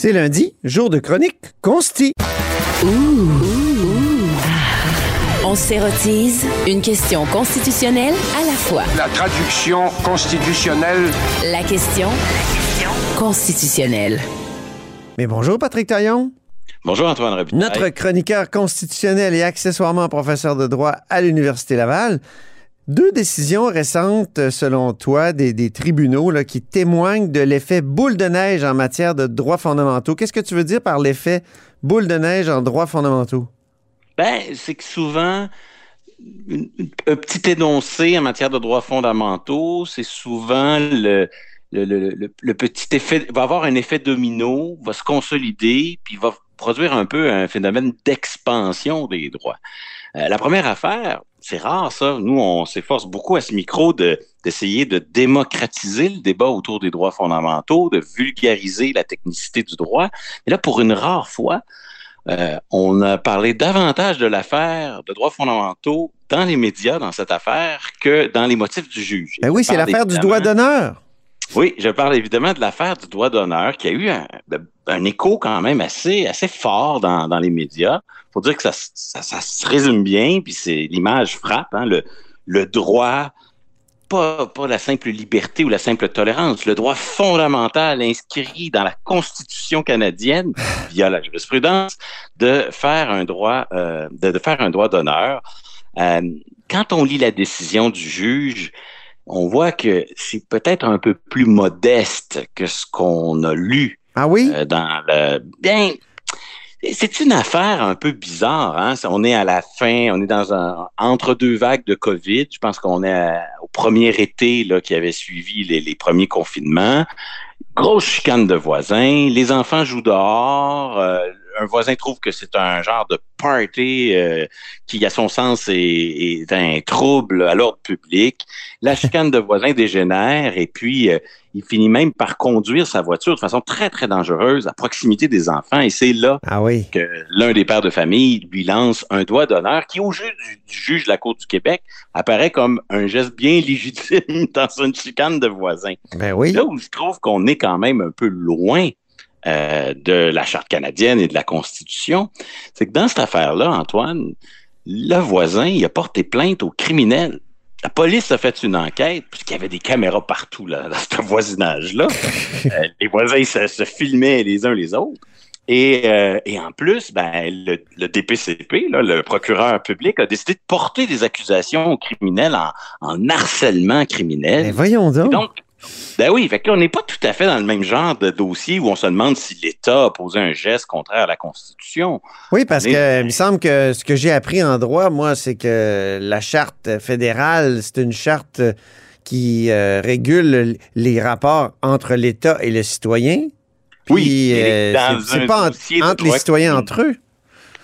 C'est lundi, jour de chronique consti. On s'érotise une question constitutionnelle à la fois. La traduction constitutionnelle. La question constitutionnelle. Mais bonjour Patrick Taillon, Bonjour Antoine Robitaille. notre chroniqueur constitutionnel et accessoirement professeur de droit à l'Université Laval. Deux décisions récentes, selon toi, des, tribunaux qui témoignent de l'effet boule de neige en matière de droits fondamentaux. Qu'est-ce que tu veux dire par l'effet boule de neige en droits fondamentaux? Ben, c'est que souvent, un petit énoncé en matière de droits fondamentaux, c'est souvent le petit effet, va avoir un effet domino, va se consolider, puis va produire un peu un phénomène d'expansion des droits. Euh, la première affaire, c'est rare ça. Nous, on s'efforce beaucoup à ce micro de d'essayer de démocratiser le débat autour des droits fondamentaux, de vulgariser la technicité du droit. Et là, pour une rare fois, euh, on a parlé davantage de l'affaire de droits fondamentaux dans les médias dans cette affaire que dans les motifs du juge. Ben oui, c'est l'affaire du droit d'honneur. Oui, je parle évidemment de l'affaire du droit d'honneur qui a eu un, un écho quand même assez, assez fort dans, dans les médias. faut dire que ça, ça, ça se résume bien, puis c'est l'image frappe, hein, le, le droit, pas, pas la simple liberté ou la simple tolérance, le droit fondamental inscrit dans la Constitution canadienne via la jurisprudence de faire un droit, euh, de, de faire un droit d'honneur. Euh, quand on lit la décision du juge, on voit que c'est peut-être un peu plus modeste que ce qu'on a lu Ah oui? euh, dans le. Bien, c'est une affaire un peu bizarre. Hein? On est à la fin, on est dans un entre deux vagues de COVID. Je pense qu'on est à- au premier été là, qui avait suivi les, les premiers confinements. Grosse chicane de voisins. Les enfants jouent dehors. euh, un voisin trouve que c'est un genre de party euh, qui, à son sens, est, est un trouble à l'ordre public. La chicane de voisins dégénère et puis euh, il finit même par conduire sa voiture de façon très, très dangereuse à proximité des enfants. Et c'est là Ah oui. que l'un des pères de famille lui lance un doigt d'honneur qui, au juge du, juge de la Cour du Québec, apparaît comme un geste bien légitime dans une chicane de voisins. Ben oui. Là où je trouve qu'on est quand même un peu loin euh, de la Charte canadienne et de la Constitution, c'est que dans cette affaire-là, Antoine, le voisin, il a porté plainte au criminel. La police a fait une enquête, puisqu'il y avait des caméras partout là, dans ce voisinage-là. Euh, les voisins se, se filmaient les uns les autres. Et, euh, et en plus, ben, le, le DPCP, là, le procureur public, a décidé de porter des accusations aux criminels en, en harcèlement criminel. Ben voyons Et donc. Ben oui, fait que là, on n'est pas tout à fait dans le même genre de dossier où on se demande si l'État a posé un geste contraire à la Constitution. Oui, parce que il me semble que ce que j'ai appris en droit, moi, c'est que la charte fédérale, c'est une charte qui euh, régule les rapports entre l'État et le citoyen. Oui, Puis, euh, c'est pas en- entre les citoyens entre eux.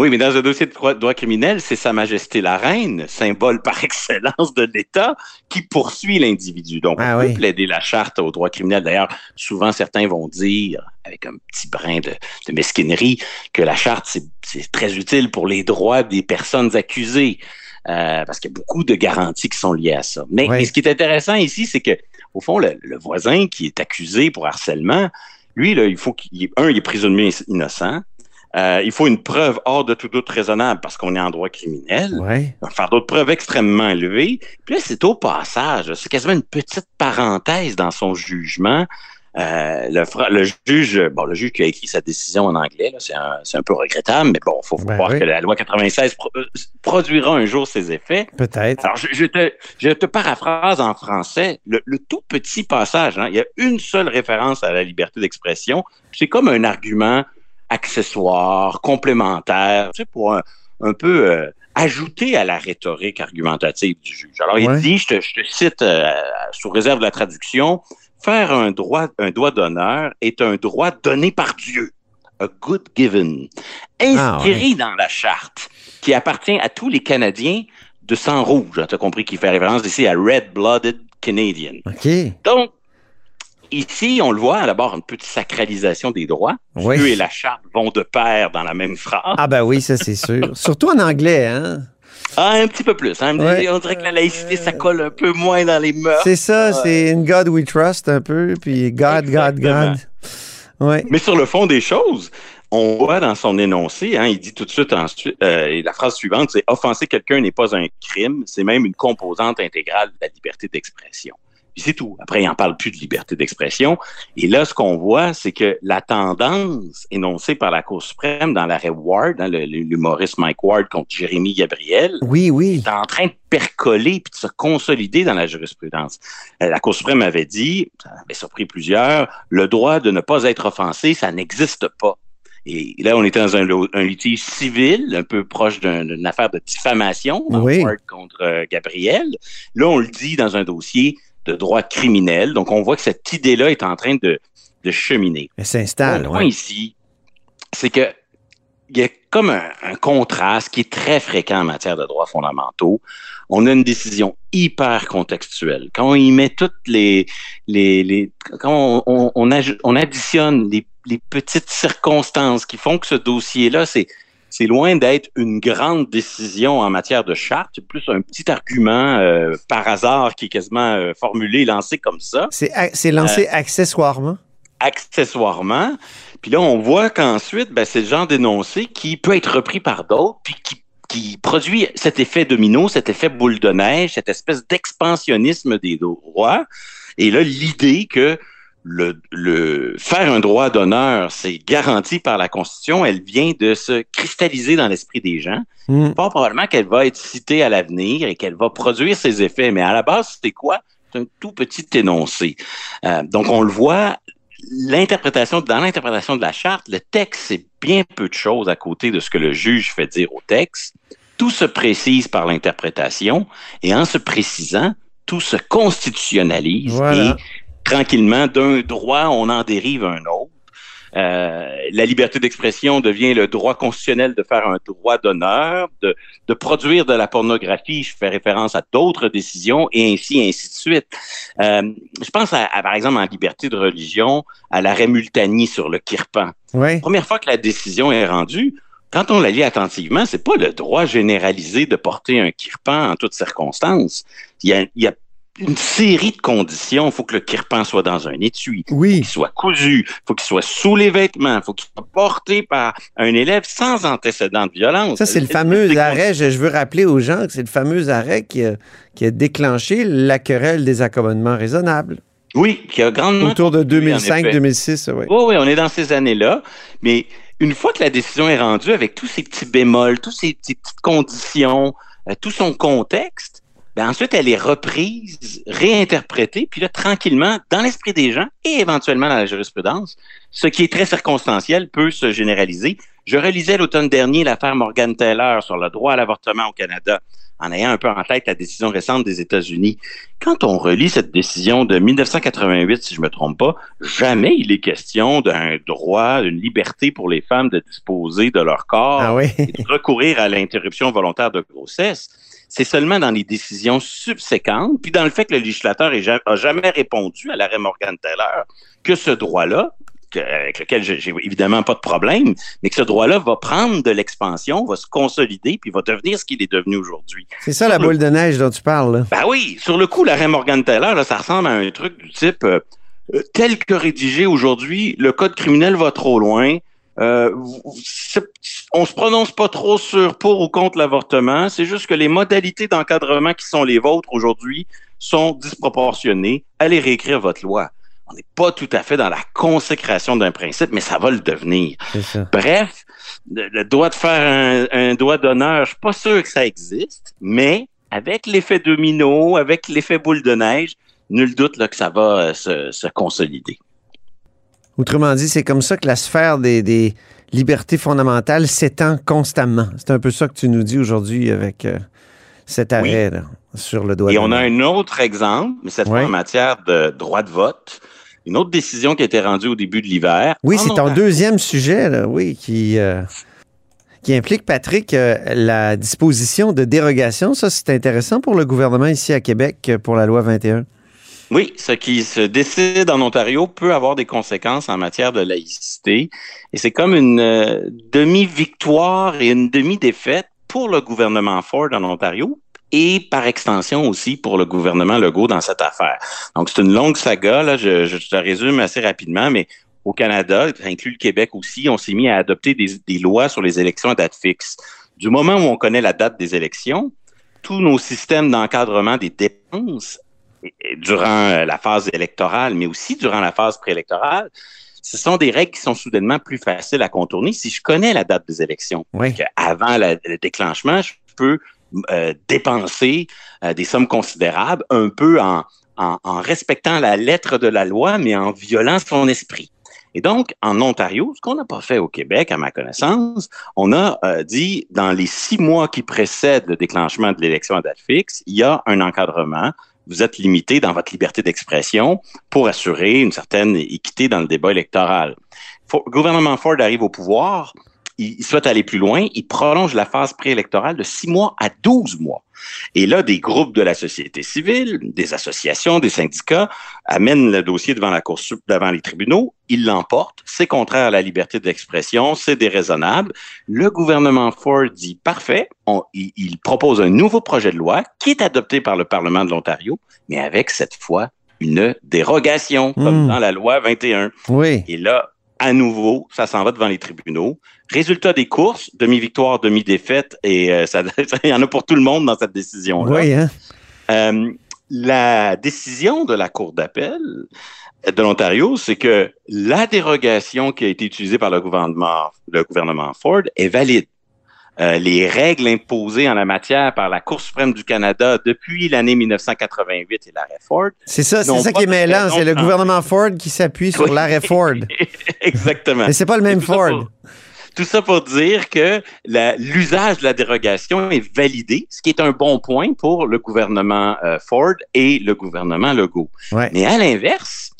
Oui, mais dans un dossier de droit, droit criminel, c'est Sa Majesté la Reine, symbole par excellence de l'État, qui poursuit l'individu. Donc, Ah on peut oui. plaider la charte au droit criminel. D'ailleurs, souvent, certains vont dire, avec un petit brin de, de mesquinerie, que la charte, c'est- très utile pour les droits des personnes accusées. euh, parce qu'il y a beaucoup de garanties qui sont liées à ça. Mais, Oui. mais ce qui est intéressant ici, c'est que, au fond, le, le voisin qui est accusé pour harcèlement, lui, là, il faut qu'il, un, il est présumé innocent. Euh, il faut une preuve hors de tout doute raisonnable parce qu'on est en droit criminel. Ouais. Un fardeau de preuve extrêmement élevé. Puis là, c'est au passage. C'est quasiment une petite parenthèse dans son jugement. Euh, le, le juge, bon, le juge qui a écrit sa décision en anglais, c'est un, un peu regrettable, mais bon, il faut Ben voir oui. que la loi 96 pro- euh, produira un jour ses effets. Peut-être. Alors, je, je te, je te paraphrase en français le, le tout petit passage. hein. il y a une seule référence à la liberté d'expression. C'est comme un argument accessoire, complémentaire, tu sais, pour un, un peu euh, ajouter à la rhétorique argumentative du juge. Alors, Ouais. il dit, je te, je te cite euh, sous réserve de la traduction, faire un droit, un doigt d'honneur est un droit donné par Dieu, a good given, Ah, inscrit dans la charte, qui appartient à tous les Canadiens de sang rouge. Tu as compris qu'il fait référence ici à red-blooded Canadian. OK. Donc, ici, on le voit, d'abord, une petite sacralisation des droits. Oui. Dieu et la charte vont de pair dans la même phrase. Ah ben oui, ça c'est sûr. Surtout en anglais, hein? Ah, un petit peu plus. Hein? Ouais. On dirait que la laïcité, ça colle un peu moins dans les mœurs. C'est ça, c'est In God We Trust un peu, puis God, God. God. Ouais. Mais sur le fond des choses, on voit dans son énoncé, hein, il dit tout de suite ensuite, euh, la phrase suivante, c'est offenser quelqu'un n'est pas un crime, c'est même une composante intégrale de la liberté d'expression. Puis c'est tout. Après, il n'en parle plus de liberté d'expression. Et là, ce qu'on voit, c'est que la tendance énoncée par la Cour suprême dans l'arrêt Ward, hein, l'humoriste Mike Ward contre Jérémy Gabriel, Oui, oui. est en train de percoler puis de se consolider dans la jurisprudence. Euh, La Cour suprême avait dit, ça avait surpris plusieurs, le droit de ne pas être offensé, ça n'existe pas. Et là, on était dans un, litige civil, un peu proche d'un- d'une affaire de diffamation Oui. Ward contre euh, Gabriel. Là, on le dit dans un dossier de droit criminel. Donc, on voit que cette idée-là est en train de, de cheminer. Elle s'installe, Le point ouais. ici, c'est que il y a comme un, un contraste qui est très fréquent en matière de droits fondamentaux. On a une décision hyper contextuelle. Quand on y met toutes les, les, les quand on, on, on additionne les, les petites circonstances qui font que ce dossier-là, c'est c'est loin d'être une grande décision en matière de charte, c'est plus un petit argument euh, par hasard qui est quasiment euh, formulé, lancé comme ça c'est lancé Euh, accessoirement? accessoirement. Puis là, on voit qu'ensuite, ben, c'est le genre d'énoncé qui peut être repris par d'autres, puis qui, qui produit cet effet domino, cet effet boule de neige, cette espèce d'expansionnisme des droits. Et là, l'idée que le, le faire un droit d'honneur, c'est garanti par la Constitution, elle vient de se cristalliser dans l'esprit des gens. Hmm. Pas probablement qu'elle va être citée à l'avenir et qu'elle va produire ses effets, mais à la base, c'est quoi? C'est un tout petit énoncé. Euh, donc, on le voit, l'interprétation, dans l'interprétation de la charte, le texte, c'est bien peu de choses à côté de ce que le juge fait dire au texte. Tout se précise par l'interprétation et en se précisant, tout se constitutionnalise Voilà. et tranquillement, d'un droit, on en dérive un autre. Euh, la liberté d'expression devient le droit constitutionnel de faire un droit d'honneur, de, de produire de la pornographie, je fais référence à d'autres décisions, et ainsi, ainsi de suite. Euh, je pense, à, à, par exemple, en liberté de religion, à l'arrêt Multani sur le Kirpan. Ouais. Première fois que la décision est rendue, quand on la lit attentivement, c'est pas le droit généralisé de porter un kirpan en toutes circonstances. Il y a, il y a une série de conditions. Il faut que le kirpan soit dans un étui, Oui. qu'il soit cousu, il faut qu'il soit sous les vêtements, il faut qu'il soit porté par un élève sans antécédent de violence. Ça, c'est le fameux arrêt. Je, veux rappeler aux gens que c'est le fameux arrêt qui a, qui a déclenché la querelle des accommodements raisonnables. Oui, qui a grandement Autour de contribué, en effet. 2005-2006, oui. Oui, oui, on est dans ces années-là. Mais une fois que la décision est rendue avec tous ces petits bémols, tous ces, ces petites conditions, euh, tout son contexte, ben ensuite, elle est reprise, réinterprétée, puis là, tranquillement, dans l'esprit des gens et éventuellement dans la jurisprudence, ce qui est très circonstanciel peut se généraliser. Je relisais l'automne dernier l'affaire Morgan Taylor sur le droit à l'avortement au Canada, en ayant un peu en tête la décision récente des États-Unis. Quand on relit cette décision de 1988, si je me trompe pas, jamais il est question d'un droit, d'une liberté pour les femmes de disposer de leur corps Ah oui. et de recourir à l'interruption volontaire de grossesse. C'est seulement dans les décisions subséquentes, puis dans le fait que le législateur n'a jamais répondu à l'arrêt Morgan Taylor, que ce droit-là, avec lequel j'ai évidemment pas de problème, mais que ce droit-là va prendre de l'expansion, va se consolider, puis va devenir ce qu'il est devenu aujourd'hui. C'est ça la boule de neige dont tu parles. là. Ben oui, sur le coup, l'arrêt Morgan Taylor, là, ça ressemble à un truc du type euh, euh, tel que rédigé aujourd'hui, le code criminel va trop loin. Euh, on se prononce pas trop sur pour ou contre l'avortement. C'est juste que les modalités d'encadrement qui sont les vôtres aujourd'hui sont disproportionnées. Allez réécrire votre loi. On n'est pas tout à fait dans la consécration d'un principe, mais ça va le devenir. Bref, le, le droit de faire un, un droit d'honneur, je suis pas sûr que ça existe, mais avec l'effet domino, avec l'effet boule de neige, nul doute là, que ça va euh, se, se consolider. Autrement dit, c'est comme ça que la sphère des, des libertés fondamentales s'étend constamment. C'est un peu ça que tu nous dis aujourd'hui avec euh, cet arrêt là, sur le doigt Et de on a un autre exemple, mais cette fois en matière de droit de vote. Une autre décision qui a été rendue au début de l'hiver. Oui, c'est ton deuxième sujet, là, oui, qui, euh, qui implique, Patrick, euh, la disposition de dérogation. Ça, c'est intéressant pour le gouvernement ici à Québec pour la loi 21. Oui, ce qui se décide en Ontario peut avoir des conséquences en matière de laïcité. Et c'est comme une euh, demi-victoire et une demi-défaite pour le gouvernement Ford en Ontario et par extension aussi pour le gouvernement Legault dans cette affaire. Donc, c'est une longue saga, là, je, je te résume assez rapidement, mais au Canada, ça inclut le Québec aussi, on s'est mis à adopter des, des lois sur les élections à date fixe. Du moment où on connaît la date des élections, tous nos systèmes d'encadrement des dépenses durant la phase électorale, mais aussi durant la phase préélectorale, ce sont des règles qui sont soudainement plus faciles à contourner si je connais la date des élections. Oui. Avant le déclenchement, je peux euh, dépenser euh, des sommes considérables un peu en, en, en, respectant la lettre de la loi, mais en violant son esprit. Et donc, en Ontario, ce qu'on n'a pas fait au Québec, à ma connaissance, on a euh, dit, dans les six mois qui précèdent le déclenchement de l'élection à date fixe, il y a un encadrement vous êtes limité dans votre liberté d'expression pour assurer une certaine équité dans le débat électoral. le gouvernement Ford arrive au pouvoir, il, souhaite aller plus loin, il prolonge la phase préélectorale de six mois à 12 mois. Et là, des groupes de la société civile, des associations, des syndicats amènent le dossier devant la Cour devant les tribunaux, ils l'emportent, c'est contraire à la liberté d'expression, c'est déraisonnable. Le gouvernement Ford dit parfait, il, il propose un nouveau projet de loi qui est adopté par le Parlement de l'Ontario, mais avec cette fois une dérogation, comme Hmm. dans la loi 21. Oui. Et là, à nouveau, ça s'en va devant les tribunaux. Résultat des courses, demi-victoire, demi-défaite, et euh, ça, il y en a pour tout le monde dans cette décision-là. Oui, hein? Euh, la décision de la Cour d'appel de l'Ontario, c'est que la dérogation qui a été utilisée par le gouvernement, le gouvernement Ford est valide. Euh, les règles imposées en la matière par la Cour suprême du Canada depuis l'année 1988 et l'arrêt Ford. C'est ça, c'est ça qui est mêlant. C'est le gouvernement Ford qui s'appuie sur Oui. l'arrêt Ford. Exactement. Mais c'est pas le même Ford. Tout ça pour dire que l'usage de la dérogation est validé, ce qui est un bon point pour le gouvernement euh, Ford et le gouvernement Legault. Ouais. Mais à l'inverse,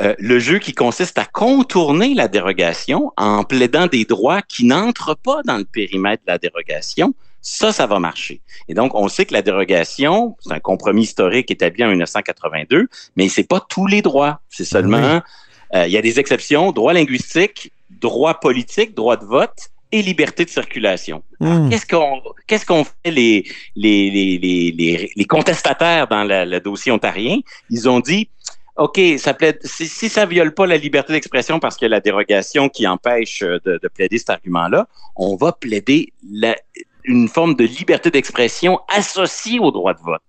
euh, le jeu qui consiste à contourner la dérogation en plaidant des droits qui n'entrent pas dans le périmètre de la dérogation, ça, ça va marcher. Et donc, on sait que la dérogation, c'est un compromis historique établi en 1982, mais c'est pas tous les droits. C'est seulement, euh, il y a des exceptions, droit linguistique, droit politique, droit de vote et liberté de circulation. Hmm. Qu'est-ce qu'on qu'est-ce qu'on fait les les, les, les, les, les contestataires dans la- le dossier ontarien? Ils ont dit OK, ça plaide, si, si ça viole pas la liberté d'expression parce que la dérogation qui empêche euh, de, de plaider cet argument-là, on va plaider la, une forme de liberté d'expression associée au droit de vote.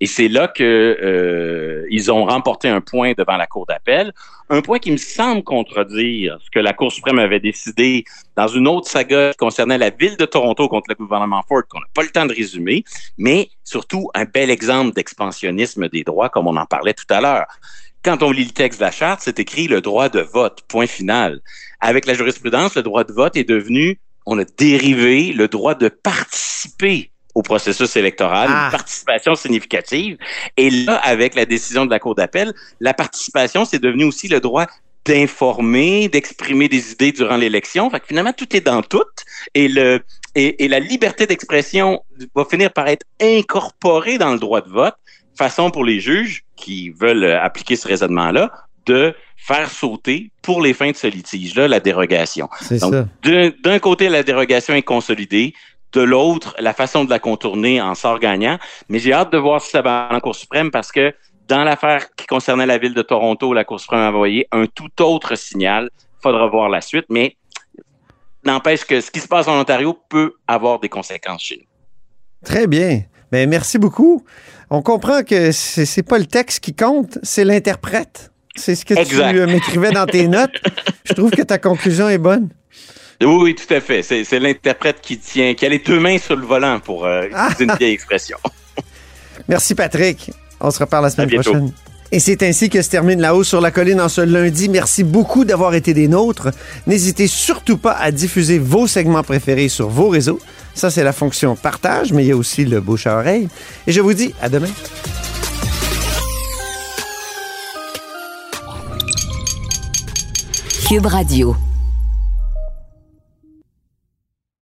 Et c'est là que euh, ils ont remporté un point devant la Cour d'appel, un point qui me semble contredire ce que la Cour suprême avait décidé dans une autre saga qui concernait la ville de Toronto contre le gouvernement Ford, qu'on n'a pas le temps de résumer, mais surtout un bel exemple d'expansionnisme des droits, comme on en parlait tout à l'heure. Quand on lit le texte de la charte, c'est écrit le droit de vote, point final. Avec la jurisprudence, le droit de vote est devenu, on a dérivé le droit de participer au processus électoral, Ah. une participation significative. Et là, avec la décision de la Cour d'appel, la participation, c'est devenu aussi le droit d'informer, d'exprimer des idées durant l'élection. Fait que finalement, tout est dans tout. Et, le, et, et la liberté d'expression va finir par être incorporée dans le droit de vote, façon pour les juges qui veulent euh, appliquer ce raisonnement-là de faire sauter pour les fins de ce litige-là la dérogation. C'est Donc, d'un côté, la dérogation est consolidée. De l'autre, la façon de la contourner en sort gagnant. Mais j'ai hâte de voir si ça va en Cour suprême parce que dans l'affaire qui concernait la ville de Toronto, la Cour suprême a envoyé un tout autre signal. Faudra voir la suite, mais n'empêche que ce qui se passe en Ontario peut avoir des conséquences chez nous. Très bien. Ben, merci beaucoup. On comprend que c'est pas le texte qui compte, c'est l'interprète. C'est ce que Exact. tu euh, m'écrivais dans tes notes. Je trouve que ta conclusion est bonne. Oui, oui, tout à fait. C'est c'est l'interprète qui tient, qui a les deux mains sur le volant pour euh, utiliser une vieille expression. Merci Patrick. On se reparle la semaine prochaine. Et c'est ainsi que se termine la hausse sur la colline en ce lundi. Merci beaucoup d'avoir été des nôtres. N'hésitez surtout pas à diffuser vos segments préférés sur vos réseaux. Ça, c'est la fonction partage, mais il y a aussi le bouche à oreille. Et je vous dis à demain. Cube Radio.